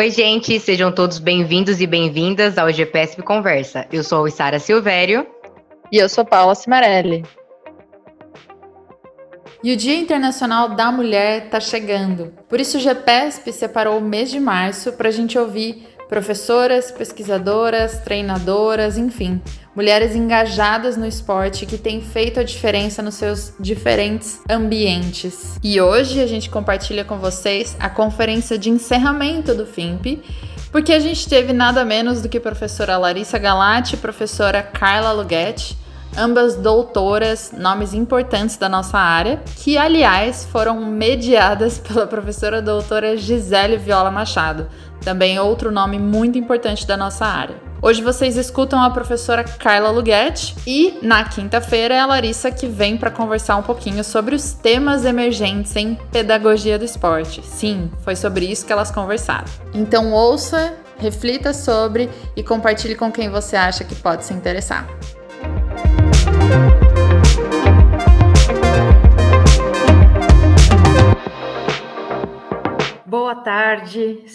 Oi, gente, sejam todos bem-vindos e bem-vindas ao GPSP Conversa. Eu sou a Sara Silvério. E eu sou Paula Cimarelli. E o Dia Internacional da Mulher está chegando. Por isso, o GPSP separou o mês de março para a gente ouvir professoras, pesquisadoras, treinadoras, enfim, mulheres engajadas no esporte que têm feito a diferença nos seus diferentes ambientes. E hoje a gente compartilha com vocês a conferência de encerramento do FIMP, porque a gente teve nada menos do que professora Larissa Galati e professora Carla Lughetti, ambas doutoras, nomes importantes da nossa área, que aliás foram mediadas pela professora doutora Gisele Viola Machado, também outro nome muito importante da nossa área. Hoje vocês escutam a professora Carla Lughetti e na quinta-feira é a Larissa que vem para conversar um pouquinho sobre os temas emergentes em pedagogia do esporte. Sim, foi sobre isso que elas conversaram. Então ouça, reflita sobre e compartilhe com quem você acha que pode se interessar.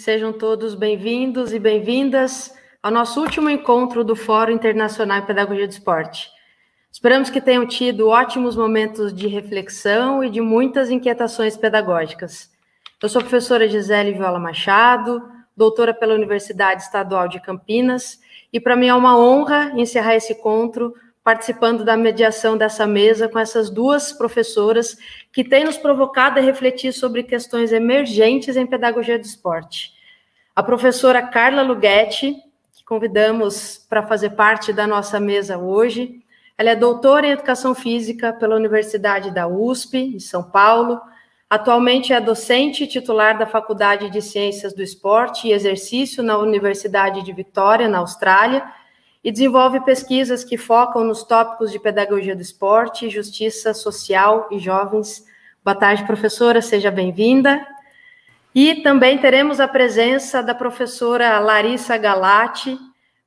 Sejam todos bem-vindos e bem-vindas ao nosso último encontro do Fórum Internacional em Pedagogia do Esporte. Esperamos que tenham tido ótimos momentos de reflexão e de muitas inquietações pedagógicas. Eu sou a professora Gisele Viola Machado, doutora pela Universidade Estadual de Campinas, e para mim é uma honra encerrar esse encontro participando da mediação dessa mesa com essas duas professoras que têm nos provocado a refletir sobre questões emergentes em pedagogia do esporte. A professora Carla Lughetti, que convidamos para fazer parte da nossa mesa hoje, ela é doutora em Educação Física pela Universidade da USP, em São Paulo. Atualmente é docente titular da Faculdade de Ciências do Esporte e Exercício na Universidade de Vitória, na Austrália, e desenvolve pesquisas que focam nos tópicos de pedagogia do esporte, justiça social e jovens. Boa tarde, professora, seja bem-vinda. E também teremos a presença da professora Larissa Galati,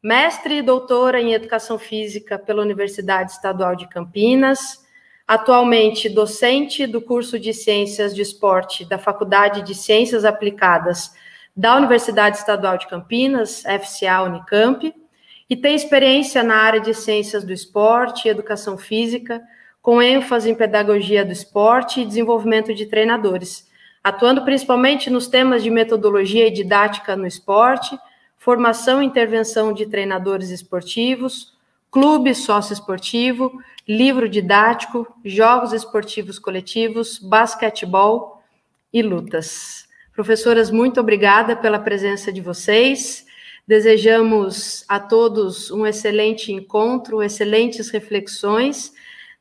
mestre e doutora em Educação Física pela Universidade Estadual de Campinas, atualmente docente do curso de Ciências de Esporte da Faculdade de Ciências Aplicadas da Universidade Estadual de Campinas, FCA Unicamp, e tem experiência na área de ciências do esporte e educação física, com ênfase em pedagogia do esporte e desenvolvimento de treinadores, atuando principalmente nos temas de metodologia e didática no esporte, formação e intervenção de treinadores esportivos, clube sócio-esportivo, livro didático, jogos esportivos coletivos, basquetebol e lutas. Professoras, muito obrigada pela presença de vocês. Desejamos a todos um excelente encontro, excelentes reflexões.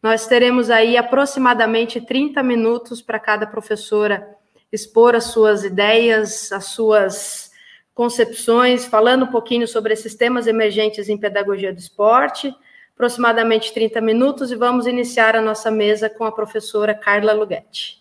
Nós teremos aí aproximadamente 30 minutos para cada professora expor as suas ideias, as suas concepções, falando um pouquinho sobre esses temas emergentes em pedagogia do esporte. Aproximadamente 30 minutos e vamos iniciar a nossa mesa com a professora Carla Lughetti.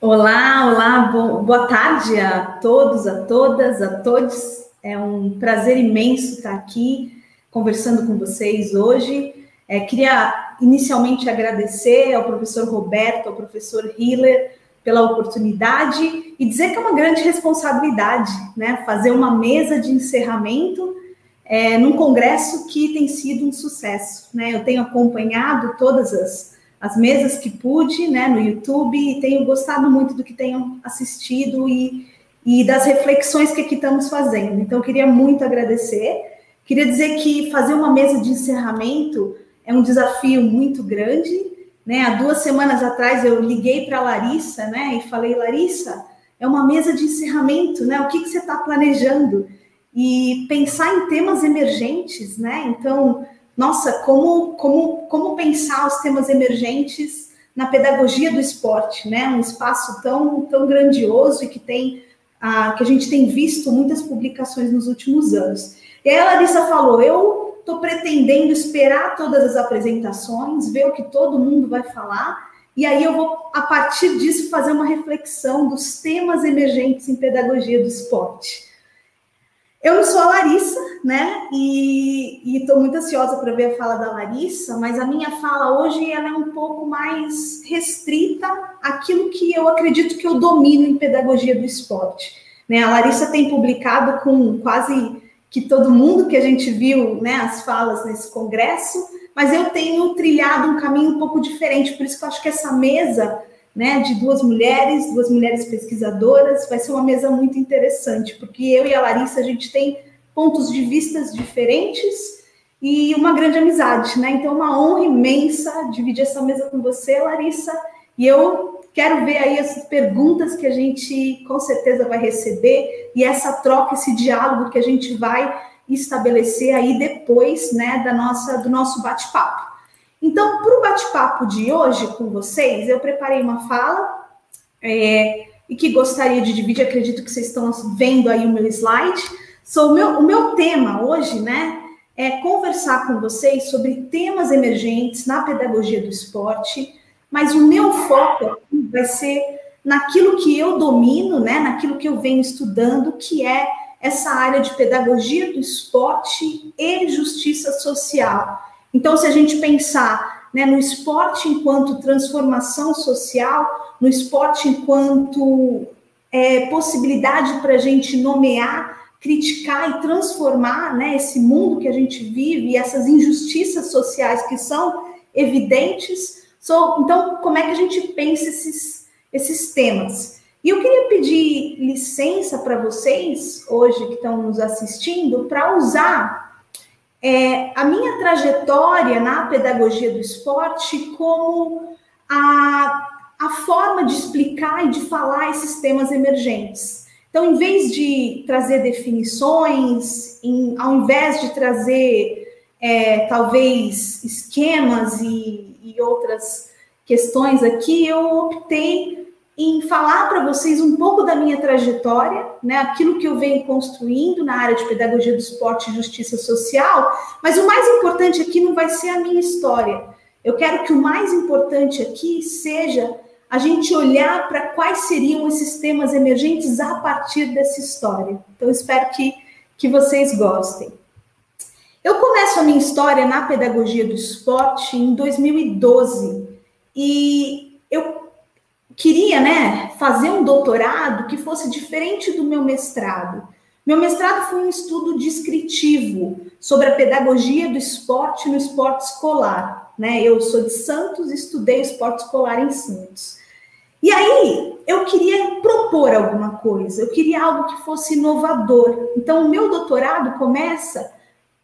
Olá, olá, boa tarde a todos, a todas, a todos. É um prazer imenso estar aqui conversando com vocês hoje. É, queria inicialmente agradecer ao professor Roberto, ao professor Hiller, pela oportunidade e dizer que é uma grande responsabilidade, né? Fazer uma mesa de encerramento é, num congresso que tem sido um sucesso, né? Eu tenho acompanhado todas as, as mesas que pude, né, no YouTube e tenho gostado muito do que tenho assistido e e das reflexões que aqui estamos fazendo. Então, eu queria muito agradecer. Queria dizer que fazer uma mesa de encerramento é um desafio muito grande. Né? Há duas semanas atrás eu liguei para a Larissa né, e falei, Larissa, é uma mesa de encerramento, né? O que, que você está planejando? E pensar em temas emergentes, né? Então, nossa, como, como, como pensar os temas emergentes na pedagogia do esporte, né? Um espaço tão, tão grandioso e que tem ah, que a gente tem visto muitas publicações nos últimos anos. E aí a Larissa falou: eu estou pretendendo esperar todas as apresentações, ver o que todo mundo vai falar, e aí eu vou, a partir disso, fazer uma reflexão dos temas emergentes em pedagogia do esporte. Eu não sou a Larissa, né? E estou muito ansiosa para ver a fala da Larissa, mas a minha fala hoje ela é um pouco mais restrita àquilo que eu acredito que eu domino em pedagogia do esporte. Né? A Larissa tem publicado com quase que todo mundo que a gente viu né, as falas nesse congresso, mas eu tenho trilhado um caminho um pouco diferente, por isso que eu acho que essa mesa né, de duas mulheres, duas mulheres pesquisadoras, vai ser uma mesa muito interessante, porque eu e a Larissa, a gente tem pontos de vistas diferentes e uma grande amizade, né? Então, uma honra imensa dividir essa mesa com você, Larissa, e eu quero ver aí as perguntas que a gente com certeza vai receber e essa troca, esse diálogo que a gente vai estabelecer aí depois, né, da nossa do nosso bate-papo. Então, para o bate-papo de hoje com vocês, eu preparei uma fala é, e que gostaria de dividir. Acredito que vocês estão vendo aí o meu slide. So, o, meu, o meu tema hoje, né, é conversar com vocês sobre temas emergentes na pedagogia do esporte, mas o meu foco vai ser naquilo que eu domino, né, naquilo que eu venho estudando, que é essa área de pedagogia do esporte e justiça social. Então, se a gente pensar né, no esporte enquanto transformação social, no esporte enquanto é, possibilidade para a gente nomear, criticar e transformar né, esse mundo que a gente vive e essas injustiças sociais que são evidentes. So, então, como é que a gente pensa esses, esses temas? E eu queria pedir licença para vocês, hoje que estão nos assistindo, para usar é, a minha trajetória na pedagogia do esporte como a, a forma de explicar e de falar esses temas emergentes. Então, em vez de trazer definições, em, ao invés de trazer é, talvez esquemas e, e outras questões aqui, eu optei em falar para vocês um pouco da minha trajetória, né, aquilo que eu venho construindo na área de pedagogia do esporte e justiça social, mas o mais importante aqui não vai ser a minha história. Eu quero que o mais importante aqui seja a gente olhar para quais seriam esses temas emergentes a partir dessa história. Então, espero que, que vocês gostem. Eu começo a minha história na pedagogia do esporte em 2012 e eu queria, né, fazer um doutorado que fosse diferente do meu mestrado. Meu mestrado foi um estudo descritivo sobre a pedagogia do esporte no esporte escolar, né? Eu sou de Santos, estudei esporte escolar em Santos. E aí, eu queria propor alguma coisa, eu queria algo que fosse inovador. Então, o meu doutorado começa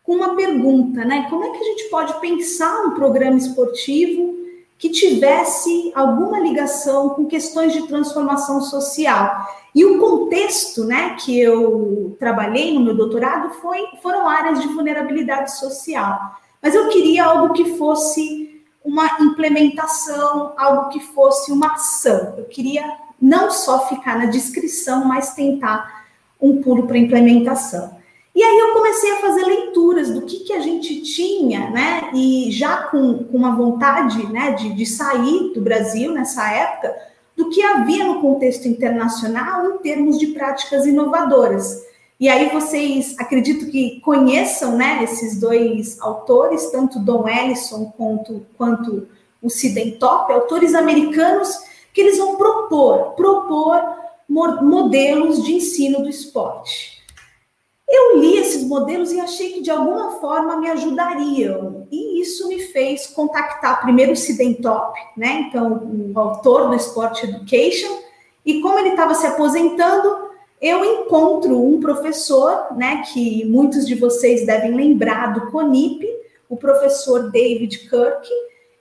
com uma pergunta, né? Como é que a gente pode pensar um programa esportivo que tivesse alguma ligação com questões de transformação social. E o contexto né, que eu trabalhei no meu doutorado foi, foram áreas de vulnerabilidade social. Mas eu queria algo que fosse uma implementação, algo que fosse uma ação. Eu queria não só ficar na descrição, mas tentar um pulo para implementação. E aí eu comecei a fazer leituras do que, que a gente tinha, né? E já com, com uma vontade né, de, de sair do Brasil nessa época, do que havia no contexto internacional em termos de práticas inovadoras. E aí vocês acredito que conheçam né, esses dois autores, tanto Don Ellison quanto, quanto o Sidentop, autores americanos que eles vão propor, propor modelos de ensino do esporte. Eu li esses modelos e achei que de alguma forma me ajudariam. E isso me fez contactar primeiro o Sidentop, né? Então, o autor do Sport Education. E como ele estava se aposentando, eu encontro um professor, né? Que muitos de vocês devem lembrar do CONIP, o professor David Kirk.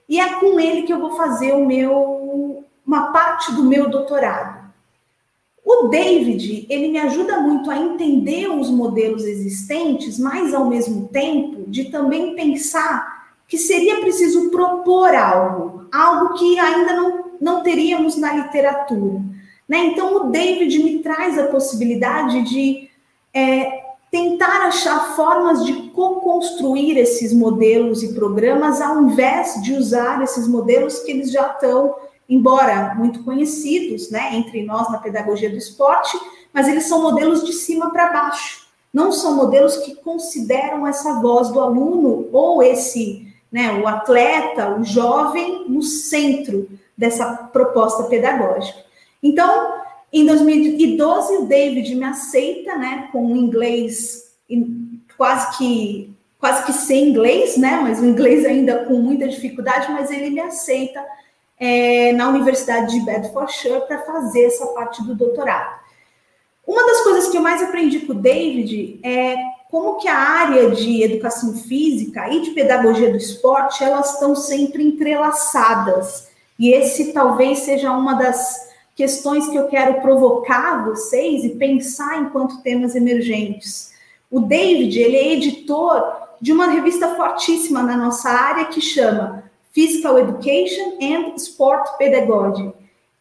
E é com ele que eu vou fazer o meu, uma parte do meu doutorado. O David, ele me ajuda muito a entender os modelos existentes, mas ao mesmo tempo de também pensar que seria preciso propor algo, algo que ainda não, não teríamos na literatura. Né? Então, o David me traz a possibilidade de é, tentar achar formas de co-construir esses modelos e programas, ao invés de usar esses modelos que eles já estão embora muito conhecidos, né, entre nós na pedagogia do esporte, mas eles são modelos de cima para baixo. Não são modelos que consideram essa voz do aluno ou esse, né, o atleta, o jovem no centro dessa proposta pedagógica. Então, Em 2012, o David me aceita, né, com um inglês quase que quase que sem inglês, né, mas o inglês ainda com muita dificuldade, mas ele me aceita é, na Universidade de Bedfordshire para fazer essa parte do doutorado. Uma das coisas que eu mais aprendi com o David é como que a área de educação física e de pedagogia do esporte, elas estão sempre entrelaçadas. E esse talvez seja uma das questões que eu quero provocar vocês e pensar enquanto temas emergentes. O David, ele é editor de uma revista fortíssima na nossa área que chama Physical Education and Sport Pedagogy.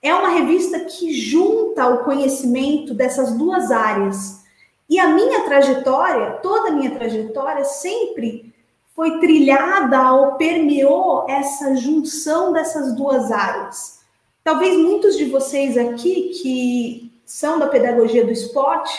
É uma revista que junta o conhecimento dessas duas áreas. E a minha trajetória, toda a minha trajetória, sempre foi trilhada ou permeou essa junção dessas duas áreas. Talvez muitos de vocês aqui que são da pedagogia do esporte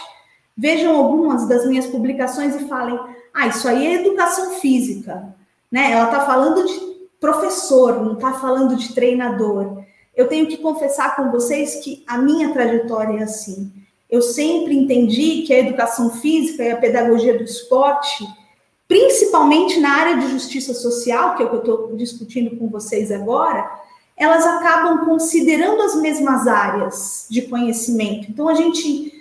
vejam algumas das minhas publicações e falem: ah, isso aí é educação física, né? Ela está falando de professor, não está falando de treinador eu tenho que confessar com vocês que a minha trajetória é assim. Eu sempre entendi que a educação física e a pedagogia do esporte, principalmente na área de justiça social, que é o que eu estou discutindo com vocês agora, elas acabam considerando as mesmas áreas de conhecimento. Então, a gente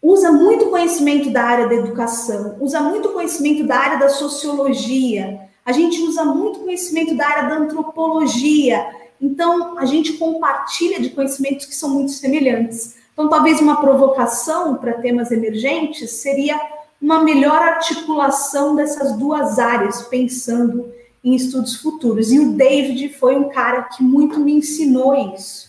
usa muito conhecimento da área da educação, usa muito conhecimento da área da sociologia, a gente usa muito conhecimento da área da antropologia, então, a gente compartilha de conhecimentos que são muito semelhantes. Então, talvez uma provocação para temas emergentes seria uma melhor articulação dessas duas áreas, pensando em estudos futuros. E o David foi um cara que muito me ensinou isso.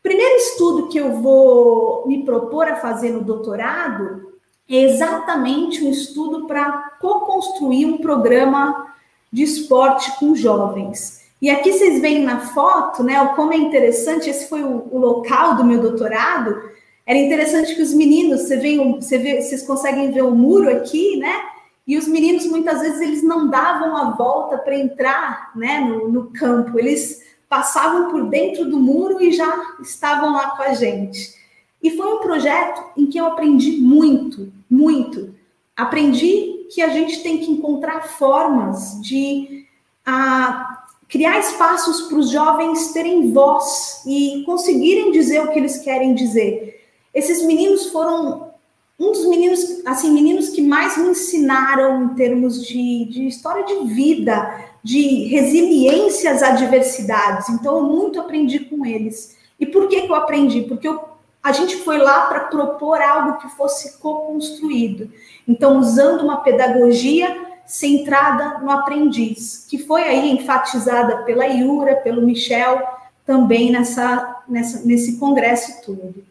O primeiro estudo que eu vou me propor a fazer no doutorado é exatamente um estudo para co-construir um programa de esporte com jovens. E aqui vocês veem na foto, né, como é interessante, esse foi o, o local do meu doutorado, era interessante que os meninos, você vê, você vê, vocês conseguem ver o muro aqui, né? E os meninos muitas vezes eles não davam a volta para entrar, né, no, no, campo. Eles passavam por dentro do muro e já estavam lá com a gente. E foi um projeto em que eu aprendi muito, muito. Aprendi que a gente tem que encontrar formas de a, criar espaços para os jovens terem voz e conseguirem dizer o que eles querem dizer. Esses meninos foram um dos meninos, assim, meninos que mais me ensinaram em termos de, de história de vida, de resiliência às adversidades. Então, eu muito aprendi com eles. E por que, que eu aprendi? Porque eu, a gente foi lá para propor algo que fosse co-construído. Então, usando uma pedagogia centrada no aprendiz, que foi aí enfatizada pela Iura, pelo Michel, também nessa, nessa nesse congresso todo.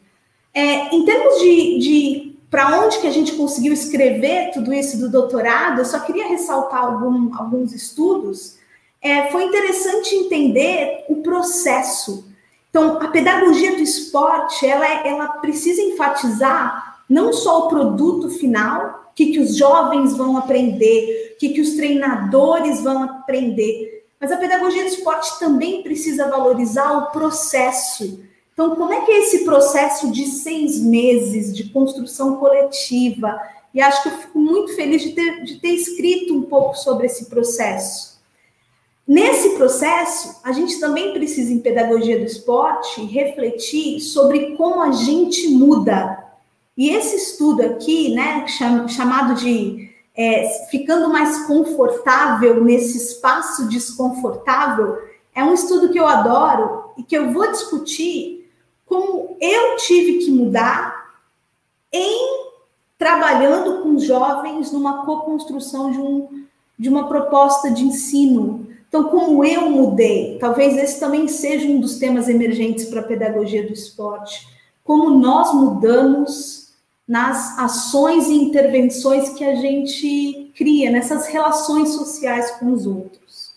É, em termos de, de para onde que a gente conseguiu escrever tudo isso do doutorado, eu só queria ressaltar algum, alguns estudos. É, foi interessante entender o processo. Então, a pedagogia do esporte, ela, ela precisa enfatizar não só o produto final, o que, que os jovens vão aprender, o que, que os treinadores vão aprender. Mas a pedagogia do esporte também precisa valorizar o processo. Então, como é que é esse processo de seis meses de construção coletiva? E acho que eu fico muito feliz de ter, de ter escrito um pouco sobre esse processo. Nesse processo, a gente também precisa, em pedagogia do esporte, refletir sobre como a gente muda e esse estudo aqui, né, chamado de é, ficando mais confortável nesse espaço desconfortável, é um estudo que eu adoro e que eu vou discutir como eu tive que mudar em trabalhando com jovens numa co-construção de, um, de uma proposta de ensino. Então, como eu mudei, talvez esse também seja um dos temas emergentes para a pedagogia do esporte. Como nós mudamos nas ações e intervenções que a gente cria, nessas relações sociais com os outros.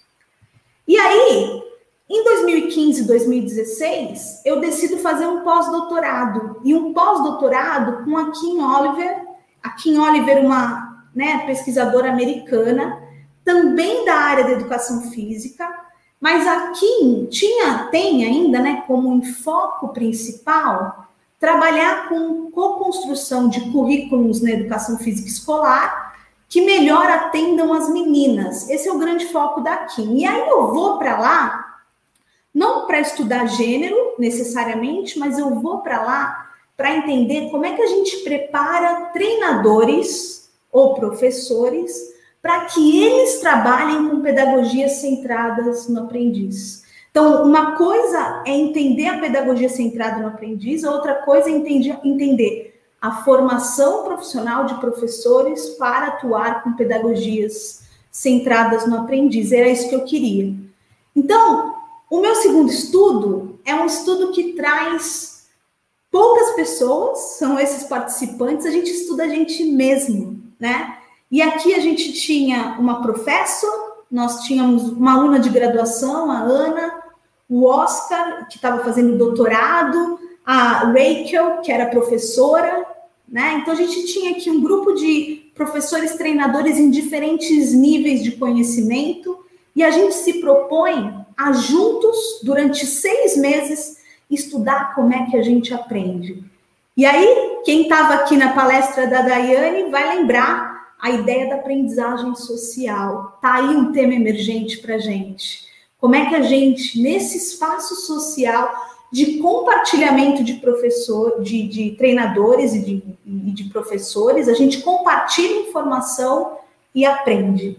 E aí, em 2015, 2016, eu decido fazer um pós-doutorado, e um pós-doutorado com a Kim Oliver, a Kim Oliver, uma né, pesquisadora americana, também da área da educação física, mas a Kim tinha, tem ainda, né, como enfoque principal trabalhar com co-construção de currículos na educação física escolar que melhor atendam as meninas. Esse é o grande foco da Kim. E aí eu vou para lá, não para estudar gênero necessariamente, mas eu vou para lá para entender como é que a gente prepara treinadores ou professores para que eles trabalhem com pedagogias centradas no aprendiz. Então, uma coisa é entender a pedagogia centrada no aprendiz, outra coisa é entender a formação profissional de professores para atuar com pedagogias centradas no aprendiz. Era isso que eu queria. Então, o meu segundo estudo é um estudo que traz poucas pessoas, são esses participantes, a gente estuda a gente mesmo, né? E aqui a gente tinha uma professora, nós tínhamos uma aluna de graduação, a Ana, o Oscar, que estava fazendo doutorado, a Rachel, que era professora, né? Então a gente tinha aqui um grupo de professores treinadores em diferentes níveis de conhecimento, e a gente se propõe a juntos, durante seis meses, estudar como é que a gente aprende. E aí, quem estava aqui na palestra da Daiane vai lembrar a ideia da aprendizagem social. Tá aí um tema emergente para gente. Como é que a gente, nesse espaço social de compartilhamento de professor, de, de treinadores e de, e de professores, a gente compartilha informação e aprende.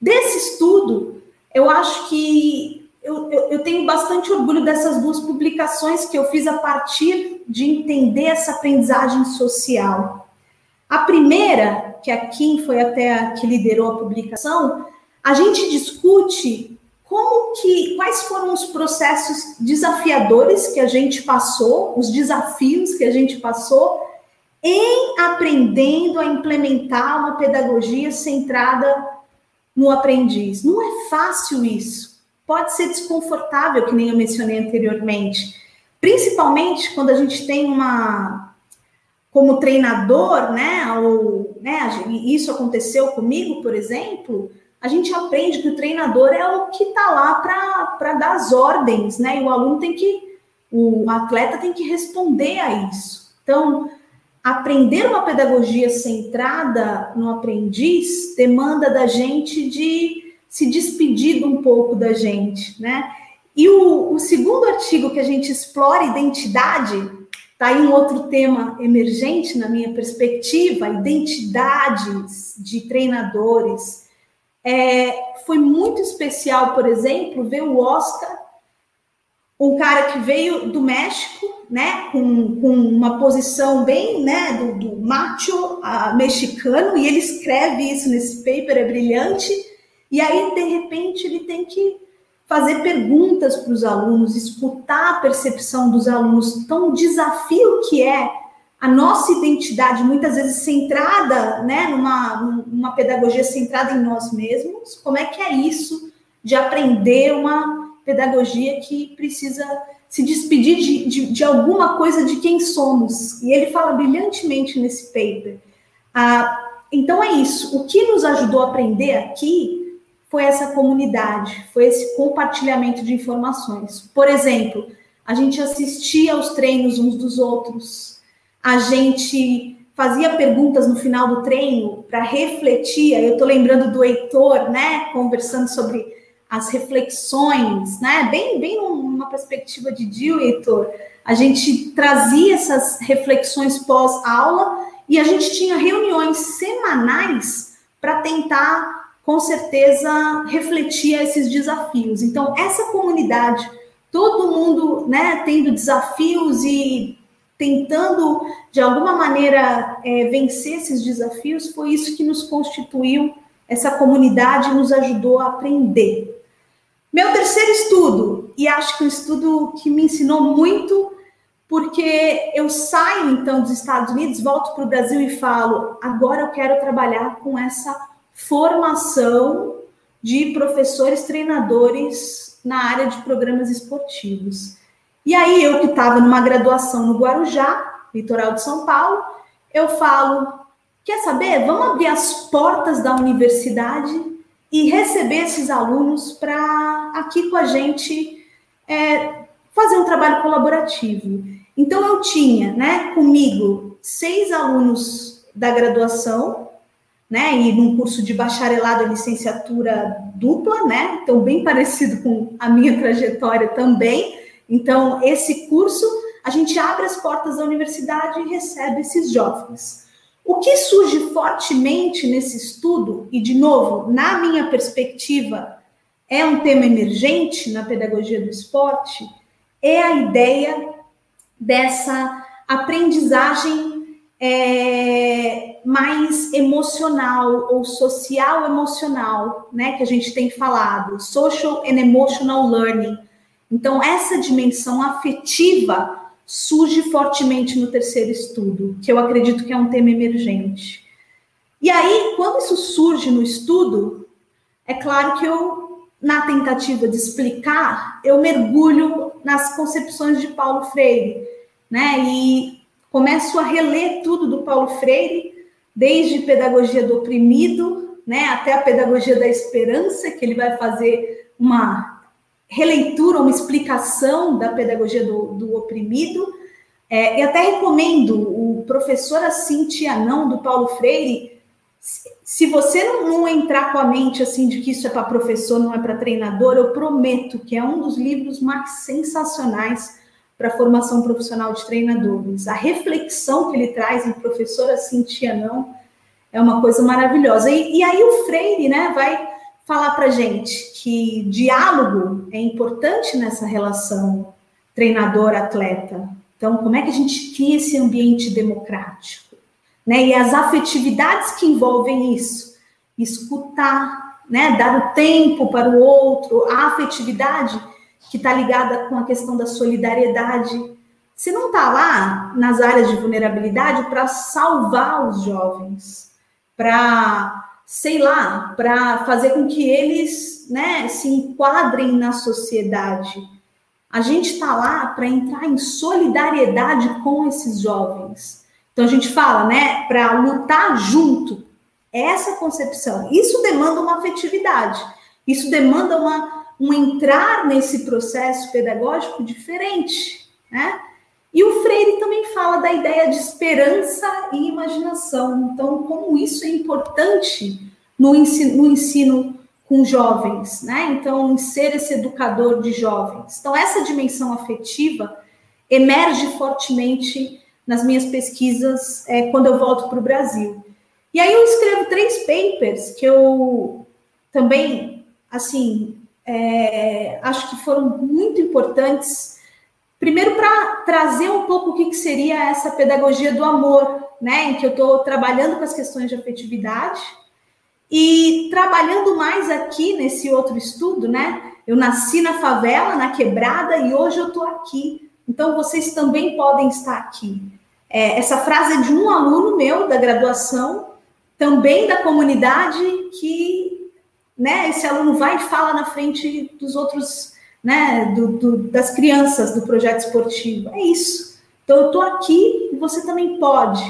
Desse estudo, eu acho que eu, eu, eu, tenho bastante orgulho dessas duas publicações que eu fiz a partir de entender essa aprendizagem social. A primeira que a Kim foi até a que liderou a publicação, a gente discute como que quais foram os processos desafiadores que a gente passou, os desafios que a gente passou em aprendendo a implementar uma pedagogia centrada no aprendiz. Não é fácil isso. Pode ser desconfortável, que nem eu mencionei anteriormente. Principalmente quando a gente tem uma como treinador, né, ou, né, isso aconteceu comigo, por exemplo, a gente aprende que o treinador é o que está lá para dar as ordens, né, e o aluno tem que, o atleta tem que responder a isso. Então, aprender uma pedagogia centrada no aprendiz demanda da gente de se despedir um pouco da gente, né? E o, o segundo artigo que a gente explora identidade Está aí um outro tema emergente na minha perspectiva, identidades de treinadores. É, foi muito especial, por exemplo, ver o Oscar, um cara que veio do México, né, com, com uma posição bem, né, do, do macho uh, mexicano, e ele escreve isso nesse paper, é brilhante, e aí, de repente, ele tem que fazer perguntas para os alunos, escutar a percepção dos alunos. Então, o desafio que é a nossa identidade, muitas vezes centrada, né, numa, numa pedagogia centrada em nós mesmos, como é que é isso de aprender uma pedagogia que precisa se despedir de, de, de alguma coisa de quem somos? E ele fala brilhantemente nesse paper. Ah, então, é isso. O que nos ajudou a aprender aqui foi essa comunidade, foi esse compartilhamento de informações. Por exemplo, a gente assistia aos treinos uns dos outros, a gente fazia perguntas no final do treino para refletir. Eu estou lembrando do Heitor, né, conversando sobre as reflexões, né, bem, bem uma perspectiva de Dio, Heitor. A gente trazia essas reflexões pós-aula e a gente tinha reuniões semanais para tentar com certeza refletia esses desafios. Então, essa comunidade, todo mundo né, tendo desafios e tentando, de alguma maneira, é, vencer esses desafios, foi isso que nos constituiu, essa comunidade nos ajudou a aprender. Meu terceiro estudo, e acho que um estudo que me ensinou muito, porque eu saio então dos Estados Unidos, volto para o Brasil e falo: agora eu quero trabalhar com essa formação de professores treinadores na área de programas esportivos. E aí, eu que estava numa graduação no Guarujá, litoral de São Paulo, eu falo: quer saber? Vamos abrir as portas da universidade e receber esses alunos para aqui com a gente é, fazer um trabalho colaborativo. Então, eu tinha, né, comigo, seis alunos da graduação, né, e num curso de bacharelado e licenciatura dupla, né, então bem parecido com a minha trajetória também. Então, esse curso, a gente abre as portas da universidade e recebe esses jovens. O que surge fortemente nesse estudo, e de novo, na minha perspectiva, é um tema emergente na pedagogia do esporte, é a ideia dessa aprendizagem é, mais emocional ou social emocional, né, que a gente tem falado, social and emotional learning. Então, essa dimensão afetiva surge fortemente no terceiro estudo, que eu acredito que é um tema emergente. E aí, quando isso surge no estudo, é claro que eu, na tentativa de explicar, eu mergulho nas concepções de Paulo Freire, né? E começo a reler tudo do Paulo Freire, desde pedagogia do oprimido, né, até a pedagogia da esperança, que ele vai fazer uma releitura, uma explicação da pedagogia do, do oprimido. É, e até recomendo o professor Cintia Não, do Paulo Freire. Se você não, não entrar com a mente assim de que isso é para professor, não é para treinador, eu prometo que é um dos livros mais sensacionais para a formação profissional de treinadores. A reflexão que ele traz em professora Cintia Não é uma coisa maravilhosa. E, e aí o Freire né, vai falar para gente que diálogo é importante nessa relação treinador-atleta. Então, como é que a gente cria esse ambiente democrático? Né? E as afetividades que envolvem isso. Escutar, né? dar o tempo para o outro, a afetividade que está ligada com a questão da solidariedade. Você não está lá nas áreas de vulnerabilidade para salvar os jovens, para sei lá, para fazer com que eles né, se enquadrem na sociedade. A gente está lá para entrar em solidariedade com esses jovens. Então a gente fala, né, para lutar junto. Essa concepção. Isso demanda uma afetividade. Isso demanda uma, um entrar nesse processo pedagógico diferente, né? E o Freire também fala da ideia de esperança e imaginação. Então, como isso é importante no ensino, no ensino com jovens, né? Então, em ser esse educador de jovens. Então, essa dimensão afetiva emerge fortemente nas minhas pesquisas é, quando eu volto para o Brasil. E aí eu escrevo três papers que eu também, assim, é, acho que foram muito importantes Primeiro, para trazer um pouco o que, que, seria essa pedagogia do amor, né? Em que eu estou trabalhando com as questões de afetividade e trabalhando mais aqui nesse outro estudo, né? Eu nasci na favela, na quebrada, e hoje eu estou aqui. Então, vocês também podem estar aqui. É, essa frase é de um aluno meu da graduação, também da comunidade, que né, esse aluno vai e fala na frente dos outros né, do, do, das crianças do projeto esportivo. É isso. Então, eu estou aqui e você também pode.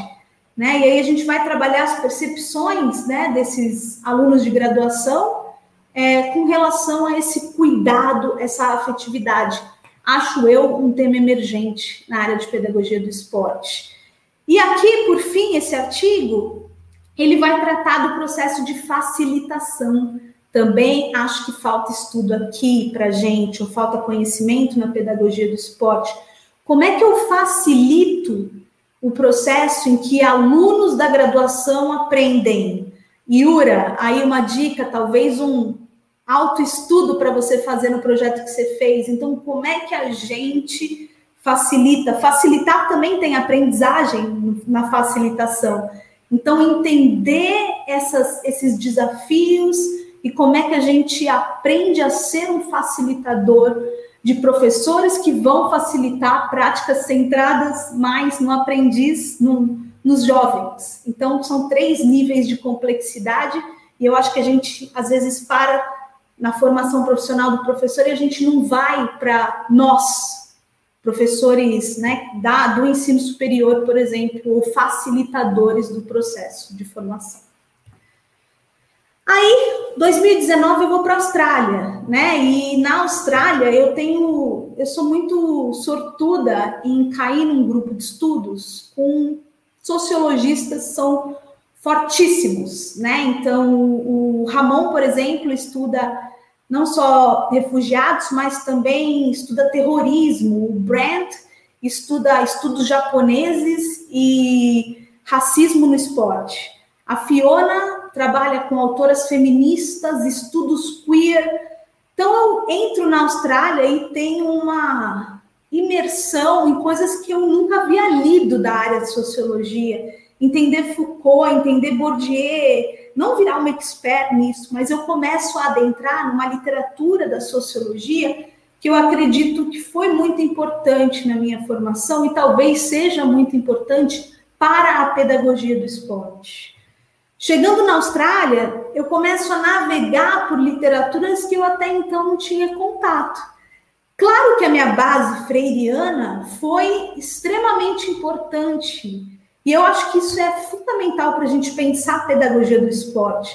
Né? E aí a gente vai trabalhar as percepções né, desses alunos de graduação é, com relação a esse cuidado, essa afetividade. Acho eu um tema emergente na área de pedagogia do esporte. E aqui, por fim, esse artigo, ele vai tratar do processo de facilitação também acho que falta estudo aqui para gente, ou falta conhecimento na pedagogia do esporte. Como é que eu facilito o processo em que alunos da graduação aprendem? Yura, aí uma dica, talvez um autoestudo para você fazer no projeto que você fez. Então, como é que a gente facilita? Facilitar também tem aprendizagem na facilitação. Então, entender essas, esses desafios e como é que a gente aprende a ser um facilitador de professores que vão facilitar práticas centradas mais no aprendiz, no, nos jovens. Então, são três níveis de complexidade, e eu acho que a gente, às vezes, para na formação profissional do professor e a gente não vai para nós, professores né, da, do ensino superior, por exemplo, ou facilitadores do processo de formação. Aí, 2019 eu vou para a Austrália, né? E na Austrália eu tenho, eu sou muito sortuda em cair num grupo de estudos com sociologistas são fortíssimos, né? Então, o Ramon, por exemplo, estuda não só refugiados, mas também estuda terrorismo. O Brent estuda estudos japoneses e racismo no esporte. A Fiona trabalha com autoras feministas, estudos queer. Então, eu entro na Austrália e tenho uma imersão em coisas que eu nunca havia lido da área de sociologia. Entender Foucault, entender Bourdieu, não virar uma expert nisso, mas eu começo a adentrar numa literatura da sociologia que eu acredito que foi muito importante na minha formação e talvez seja muito importante para a pedagogia do esporte. Chegando na Austrália, eu começo a navegar por literaturas que eu até então não tinha contato. Claro que a minha base freiriana foi extremamente importante, e eu acho que isso é fundamental para a gente pensar a pedagogia do esporte.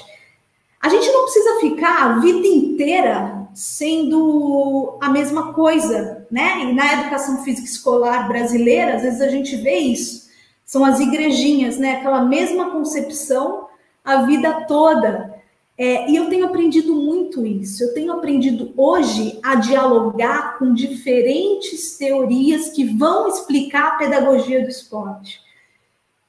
A gente não precisa ficar a vida inteira sendo a mesma coisa, né? E na educação física escolar brasileira, às vezes a gente vê isso. São as igrejinhas, né? Aquela mesma concepção a vida toda. É, e eu tenho aprendido muito isso. Eu tenho aprendido hoje a dialogar com diferentes teorias que vão explicar a pedagogia do esporte.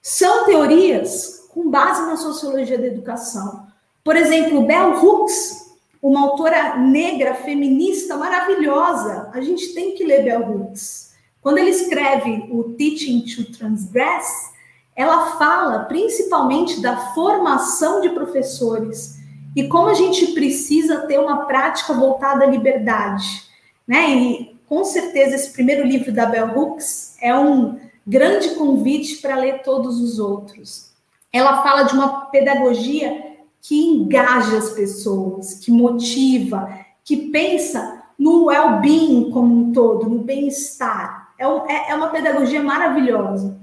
São teorias com base na sociologia da educação. Por exemplo, Bell Hooks, uma autora negra feminista maravilhosa. A gente tem que ler Bell Hooks. Quando ele escreve o Teaching to Transgress, ela fala principalmente da formação de professores e como a gente precisa ter uma prática voltada à liberdade, né? E com certeza esse primeiro livro da Bell Hooks é um grande convite para ler todos os outros. Ela fala de uma pedagogia que engaja as pessoas, que motiva, que pensa no well-being como um todo, no bem-estar. É, é, é uma pedagogia maravilhosa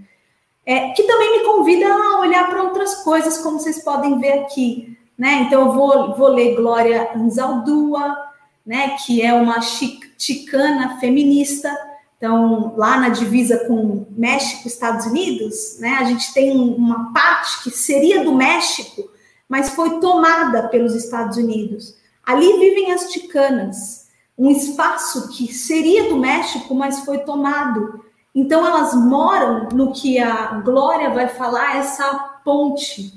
é, que também me convida a olhar para outras coisas, como vocês podem ver aqui. Né? Então, eu vou, vou ler Glória Anzaldúa, né, que é uma chicana feminista. Então, lá na divisa com México Estados Unidos, né, a gente tem uma parte que seria do México, mas foi tomada pelos Estados Unidos. Ali vivem as chicanas, um espaço que seria do México, mas foi tomado então, elas moram no que a Glória vai falar, essa ponte.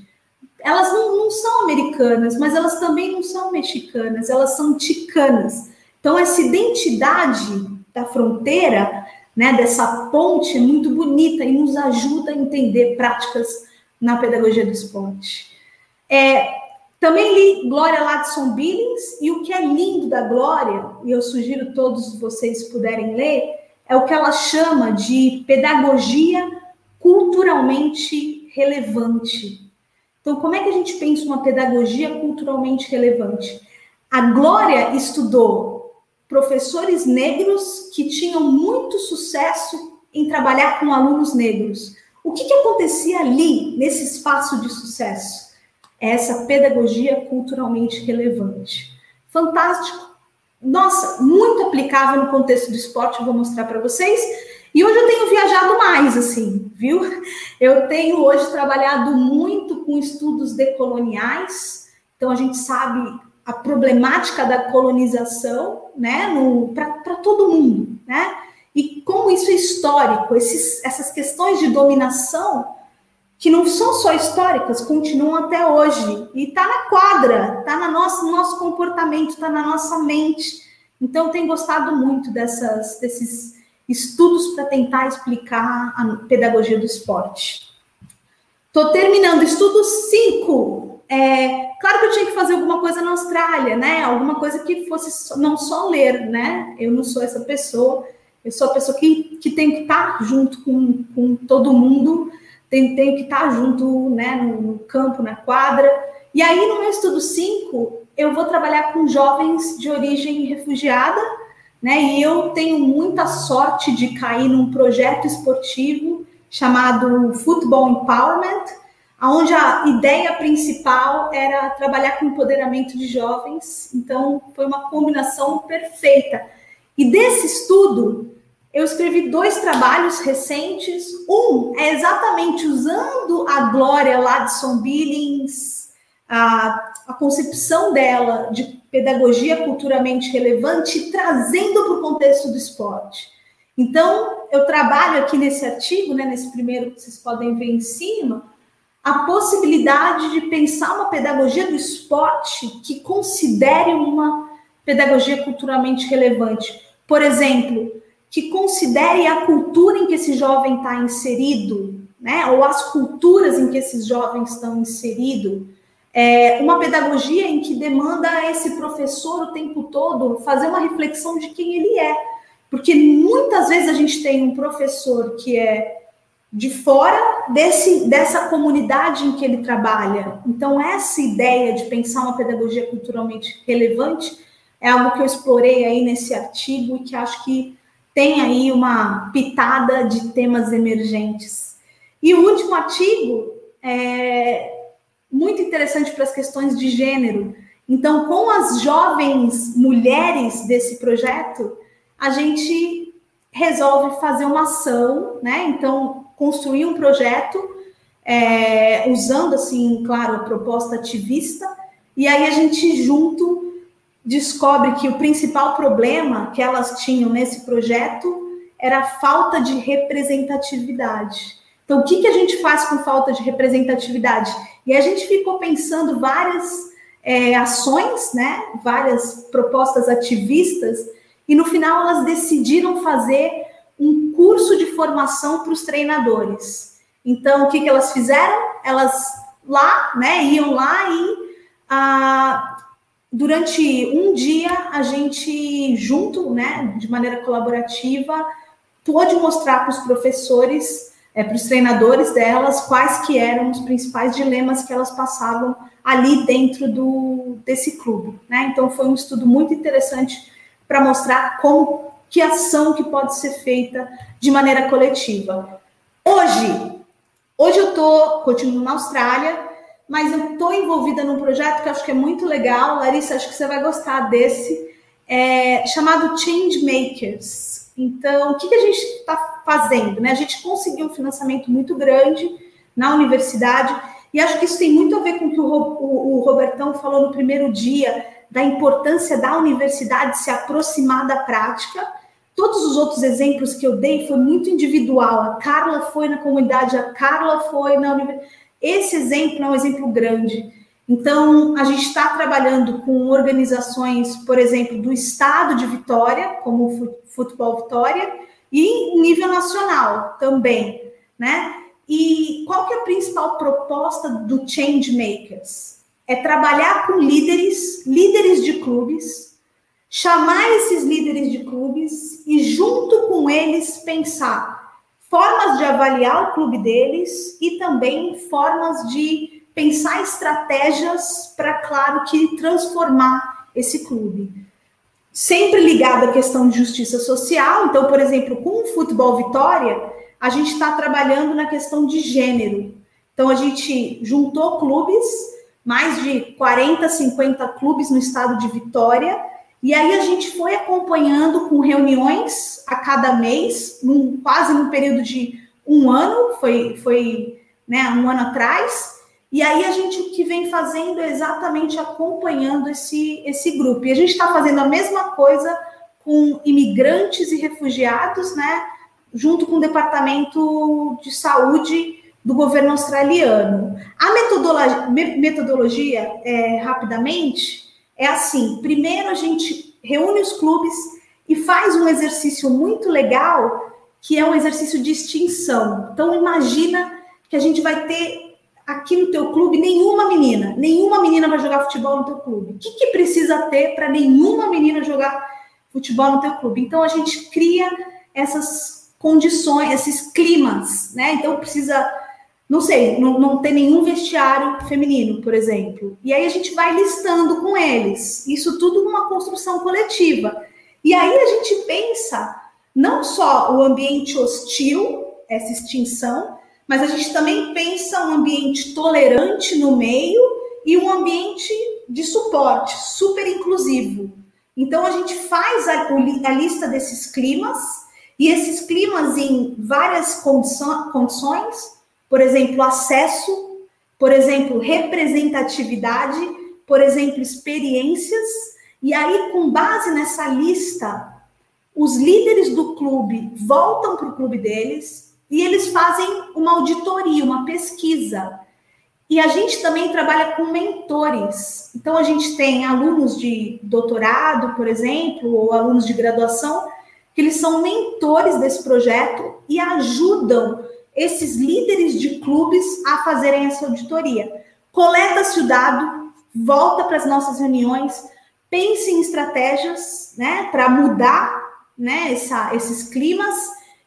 Elas não, não são americanas, mas elas também não são mexicanas, elas são ticanas. Então, essa identidade da fronteira, né, dessa ponte, é muito bonita e nos ajuda a entender práticas na pedagogia do esporte. É, também li Glória Ladson Billings, e o que é lindo da Glória, e eu sugiro todos vocês puderem ler, é o que ela chama de pedagogia culturalmente relevante. Então, como é que a gente pensa uma pedagogia culturalmente relevante? A Glória estudou professores negros que tinham muito sucesso em trabalhar com alunos negros. O que, que acontecia ali, nesse espaço de sucesso? É essa pedagogia culturalmente relevante. Fantástico nossa, muito aplicável no contexto do esporte, vou mostrar para vocês. E hoje eu tenho viajado mais, assim, viu? Eu tenho hoje trabalhado muito com estudos decoloniais, então a gente sabe a problemática da colonização, né, para todo mundo, né? E como isso é histórico, esses, essas questões de dominação que não são só históricas, continuam até hoje. E está na quadra, está no nosso, no nosso comportamento, está na nossa mente. Então, tenho gostado muito dessas, desses estudos para tentar explicar a pedagogia do esporte. Estou terminando, estudo 5. É, claro que eu tinha que fazer alguma coisa na Austrália, né? Alguma coisa que fosse não só ler, né? Eu não sou essa pessoa, eu sou a pessoa que, que tem que estar junto com, com todo mundo tem, tem que estar junto né, no, no campo, na quadra. E aí, no meu estudo 5, eu vou trabalhar com jovens de origem refugiada, né? E eu tenho muita sorte de cair num projeto esportivo chamado Football Empowerment. onde a ideia principal era trabalhar com empoderamento de jovens. Então, foi uma combinação perfeita. E desse estudo, eu escrevi dois trabalhos recentes. Um é exatamente usando a Glória lá de Son Billings, a, a concepção dela de pedagogia culturalmente relevante, trazendo para o contexto do esporte. Então, eu trabalho aqui nesse artigo, né, nesse primeiro que vocês podem ver em cima, a possibilidade de pensar uma pedagogia do esporte que considere uma pedagogia culturalmente relevante. Por exemplo, que considere a cultura em que esse jovem está inserido, né? ou as culturas em que esses jovens estão inseridos. É uma pedagogia em que demanda esse professor o tempo todo fazer uma reflexão de quem ele é. Porque muitas vezes a gente tem um professor que é de fora desse, dessa comunidade em que ele trabalha. Então, essa ideia de pensar uma pedagogia culturalmente relevante é algo que eu explorei aí nesse artigo e que acho que tem aí uma pitada de temas emergentes. E o último artigo é muito interessante para as questões de gênero. Então, com as jovens mulheres desse projeto, a gente resolve fazer uma ação, né? Então, construir um projeto é, usando, assim, claro, a proposta ativista, e aí a gente junto descobre que o principal problema que elas tinham nesse projeto era a falta de representatividade. Então, o que, que a gente faz com falta de representatividade? E a gente ficou pensando várias é, ações, né, várias propostas ativistas, e no final elas decidiram fazer um curso de formação para os treinadores. Então, o que, que elas fizeram? Elas lá, né, iam lá e ah, durante um dia a gente junto, né, de maneira colaborativa, pôde mostrar para os professores, é, para os treinadores delas, quais que eram os principais dilemas que elas passavam ali dentro do desse clube, né? Então foi um estudo muito interessante para mostrar como que ação que pode ser feita de maneira coletiva. Hoje, hoje eu tô continuo na Austrália, mas eu estou envolvida num projeto que acho que é muito legal. Larissa, acho que você vai gostar desse, é, chamado Change Makers. Então, o que, que a gente está fazendo? Né? A gente conseguiu um financiamento muito grande na universidade, e acho que isso tem muito a ver com o que o, o, o Robertão falou no primeiro dia, da importância da universidade se aproximar da prática. Todos os outros exemplos que eu dei foi muito individual. A Carla foi na comunidade, a Carla foi na universidade esse exemplo é um exemplo grande. Então, a gente está trabalhando com organizações, por exemplo, do estado de Vitória, como o Futebol Vitória, e nível nacional também, né? E qual que é a principal proposta do Change Makers? É trabalhar com líderes, líderes de clubes, chamar esses líderes de clubes e junto com eles pensar formas de avaliar o clube deles e também formas de pensar estratégias para, claro, que transformar esse clube. Sempre ligado à questão de justiça social. Então, por exemplo, com o Futebol Vitória, a gente está trabalhando na questão de gênero. Então, a gente juntou clubes, mais de 40, 50 clubes no estado de Vitória, e aí a gente foi acompanhando com reuniões a cada mês, num, quase num período de um ano, foi, foi né, um ano atrás. E aí a gente o que vem fazendo é exatamente acompanhando esse, esse grupo. E a gente está fazendo a mesma coisa com imigrantes e refugiados, né? Junto com o Departamento de Saúde do governo australiano. A metodologia, metodologia é, rapidamente, é assim: primeiro a gente reúne os clubes e faz um exercício muito legal, que é um exercício de extinção. Então, imagina que a gente vai ter aqui no teu clube nenhuma menina, nenhuma menina vai jogar futebol no teu clube. O que, que precisa ter para nenhuma menina jogar futebol no teu clube? Então, a gente cria essas condições, esses climas, né? Então, precisa não sei, não, não tem nenhum vestiário feminino, por exemplo. E aí a gente vai listando com eles. Isso tudo numa construção coletiva. E aí a gente pensa não só o ambiente hostil, essa extinção, mas a gente também pensa um ambiente tolerante no meio e um ambiente de suporte, super inclusivo. Então a gente faz a, a lista desses climas e esses climas em várias condições, por exemplo, acesso, por exemplo, representatividade, por exemplo, experiências, e aí com base nessa lista, os líderes do clube voltam para o clube deles e eles fazem uma auditoria, uma pesquisa e a gente também trabalha com mentores. Então, a gente tem alunos de doutorado, por exemplo, ou alunos de graduação, que eles são mentores desse projeto e ajudam esses líderes de clubes a fazerem essa auditoria. Coleta-se o dado, volta para as nossas reuniões, pense em estratégias né, para mudar né, essa, esses climas,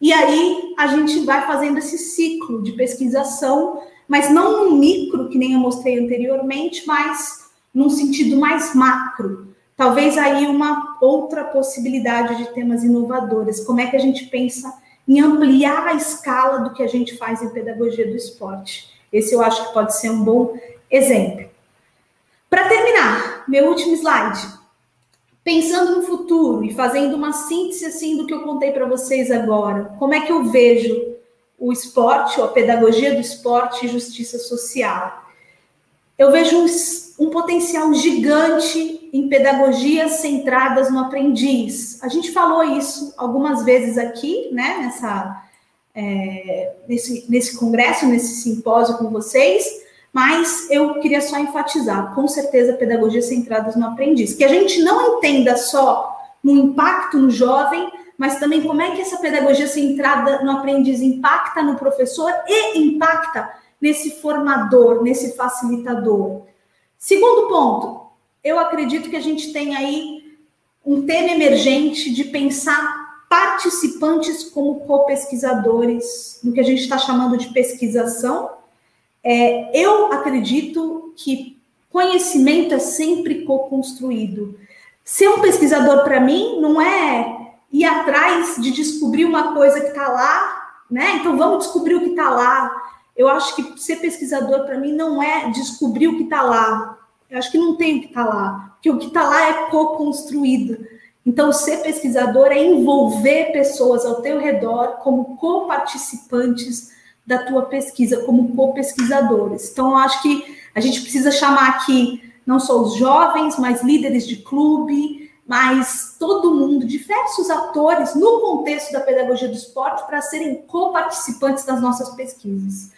e aí a gente vai fazendo esse ciclo de pesquisação mas não no micro, que nem eu mostrei anteriormente, mas num sentido mais macro. Talvez aí uma outra possibilidade de temas inovadores. Como é que a gente pensa em ampliar a escala do que a gente faz em pedagogia do esporte? Esse eu acho que pode ser um bom exemplo. Para terminar, meu último slide. Pensando no futuro e fazendo uma síntese assim do que eu contei para vocês agora, como é que eu vejo o esporte, ou a pedagogia do esporte e justiça social. Eu vejo um, um potencial gigante em pedagogias centradas no aprendiz. A gente falou isso algumas vezes aqui, né, nessa, é, nesse, nesse congresso, nesse simpósio com vocês, mas eu queria só enfatizar, com certeza, pedagogias centradas no aprendiz. Que a gente não entenda só no impacto no jovem, mas também como é que essa pedagogia centrada no aprendiz impacta no professor e impacta nesse formador, nesse facilitador. Segundo ponto, eu acredito que a gente tem aí um tema emergente de pensar participantes como co-pesquisadores, no que a gente está chamando de pesquisação. É, eu acredito que conhecimento é sempre co-construído. Ser um pesquisador, para mim, não é ir atrás de descobrir uma coisa que está lá, né? Então vamos descobrir o que está lá. Eu acho que ser pesquisador para mim não é descobrir o que está lá. Eu acho que não tem o que está lá, porque o que está lá é co-construído. Então, ser pesquisador é envolver pessoas ao teu redor como co-participantes da tua pesquisa, como co-pesquisadores. Então, acho que a gente precisa chamar aqui não só os jovens, mas líderes de clube, mas todo mundo, diversos atores no contexto da pedagogia do esporte para serem co-participantes das nossas pesquisas.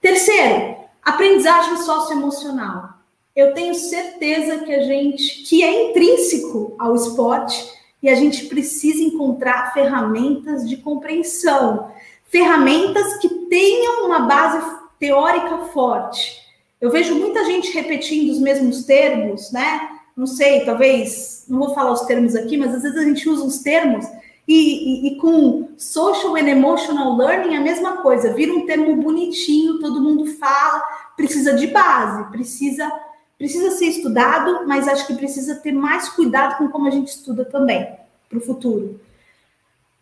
Terceiro, aprendizagem socioemocional. Eu tenho certeza que a gente, que é intrínseco ao esporte, e a gente precisa encontrar ferramentas de compreensão, ferramentas que tenham uma base teórica forte. Eu vejo muita gente repetindo os mesmos termos, né? não sei, talvez, não vou falar os termos aqui, mas às vezes a gente usa uns termos e, e, e, com social and emotional learning é a mesma coisa, vira um termo bonitinho, todo mundo fala, precisa de base, precisa precisa ser estudado, mas acho que precisa ter mais cuidado com como a gente estuda também para o futuro.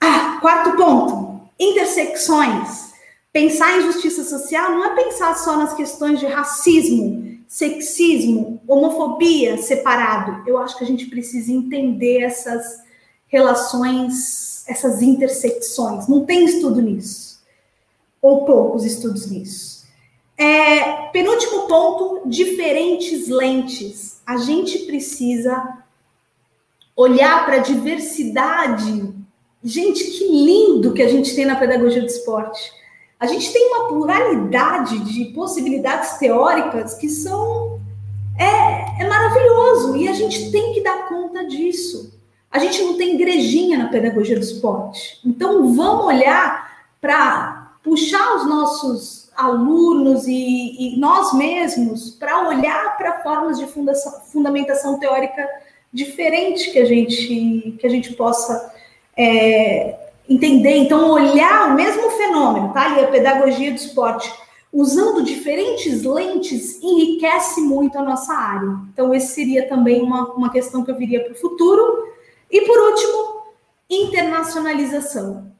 Ah, quarto ponto, intersecções. Pensar em justiça social não é pensar só nas questões de racismo, sexismo, homofobia separado. Eu acho que a gente precisa entender essas relações, essas intersecções. Não tem estudo nisso, ou poucos estudos nisso. É, penúltimo ponto: diferentes lentes. A gente precisa olhar para a diversidade. Gente, que lindo que a gente tem na pedagogia do esporte a gente tem uma pluralidade de possibilidades teóricas que são é, é maravilhoso e a gente tem que dar conta disso. A gente não tem igrejinha na pedagogia do esporte. Então vamos olhar para puxar os nossos alunos e, e nós mesmos para olhar para formas de fundação, fundamentação teórica diferente que a gente que a gente possa é, entender, então, olhar o mesmo fenômeno, tá? E a pedagogia do esporte, usando diferentes lentes, enriquece muito a nossa área. Então, esse seria também uma, uma questão que eu viria para o futuro. E, por último, internacionalização.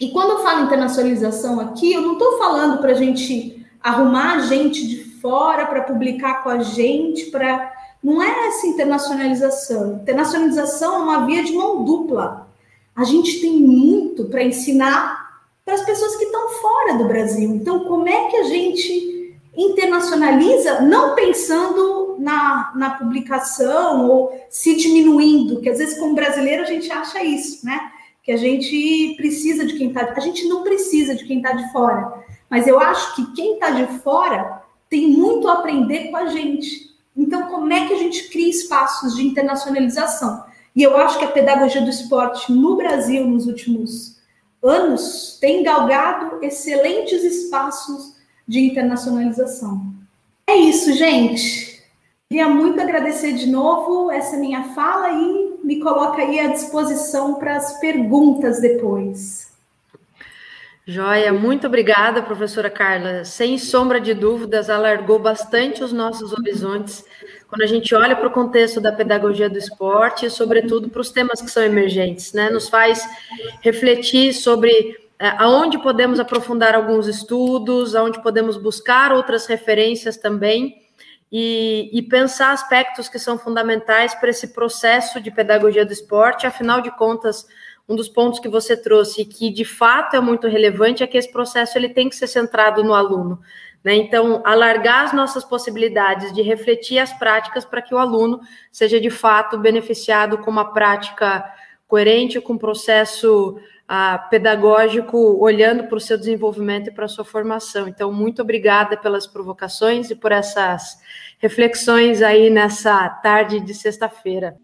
E quando eu falo internacionalização aqui, eu não estou falando para a gente arrumar gente de fora para publicar com a gente, para não é essa internacionalização. Internacionalização é uma via de mão dupla. A gente tem muito para ensinar para as pessoas que estão fora do Brasil. Então, como é que a gente internacionaliza, não pensando na, na publicação ou se diminuindo, que às vezes, como brasileiro, a gente acha isso, né? Que a gente precisa de quem está. A gente não precisa de quem está de fora. Mas eu acho que quem está de fora tem muito a aprender com a gente. Então, como é que a gente cria espaços de internacionalização? E eu acho que a pedagogia do esporte no Brasil, nos últimos anos, tem galgado excelentes espaços de internacionalização. É isso, gente. Queria muito agradecer de novo essa minha fala e me coloca aí à disposição para as perguntas depois. Joia, muito obrigada, professora Carla. Sem sombra de dúvidas, alargou bastante os nossos horizontes quando a gente olha para o contexto da pedagogia do esporte, e sobretudo para os temas que são emergentes, né? Nos faz refletir sobre é, aonde podemos aprofundar alguns estudos, aonde podemos buscar outras referências também. E, e, pensar aspectos que são fundamentais para esse processo de pedagogia do esporte. Afinal de contas, um dos pontos que você trouxe que de fato é muito relevante é que esse processo ele tem que ser centrado no aluno. Né? Então, alargar as nossas possibilidades de refletir as práticas para que o aluno seja de fato beneficiado com uma prática coerente, com um processo ah, pedagógico, olhando para o seu desenvolvimento e para a sua formação. Então, muito obrigada pelas provocações e por essas reflexões aí nessa tarde de sexta-feira.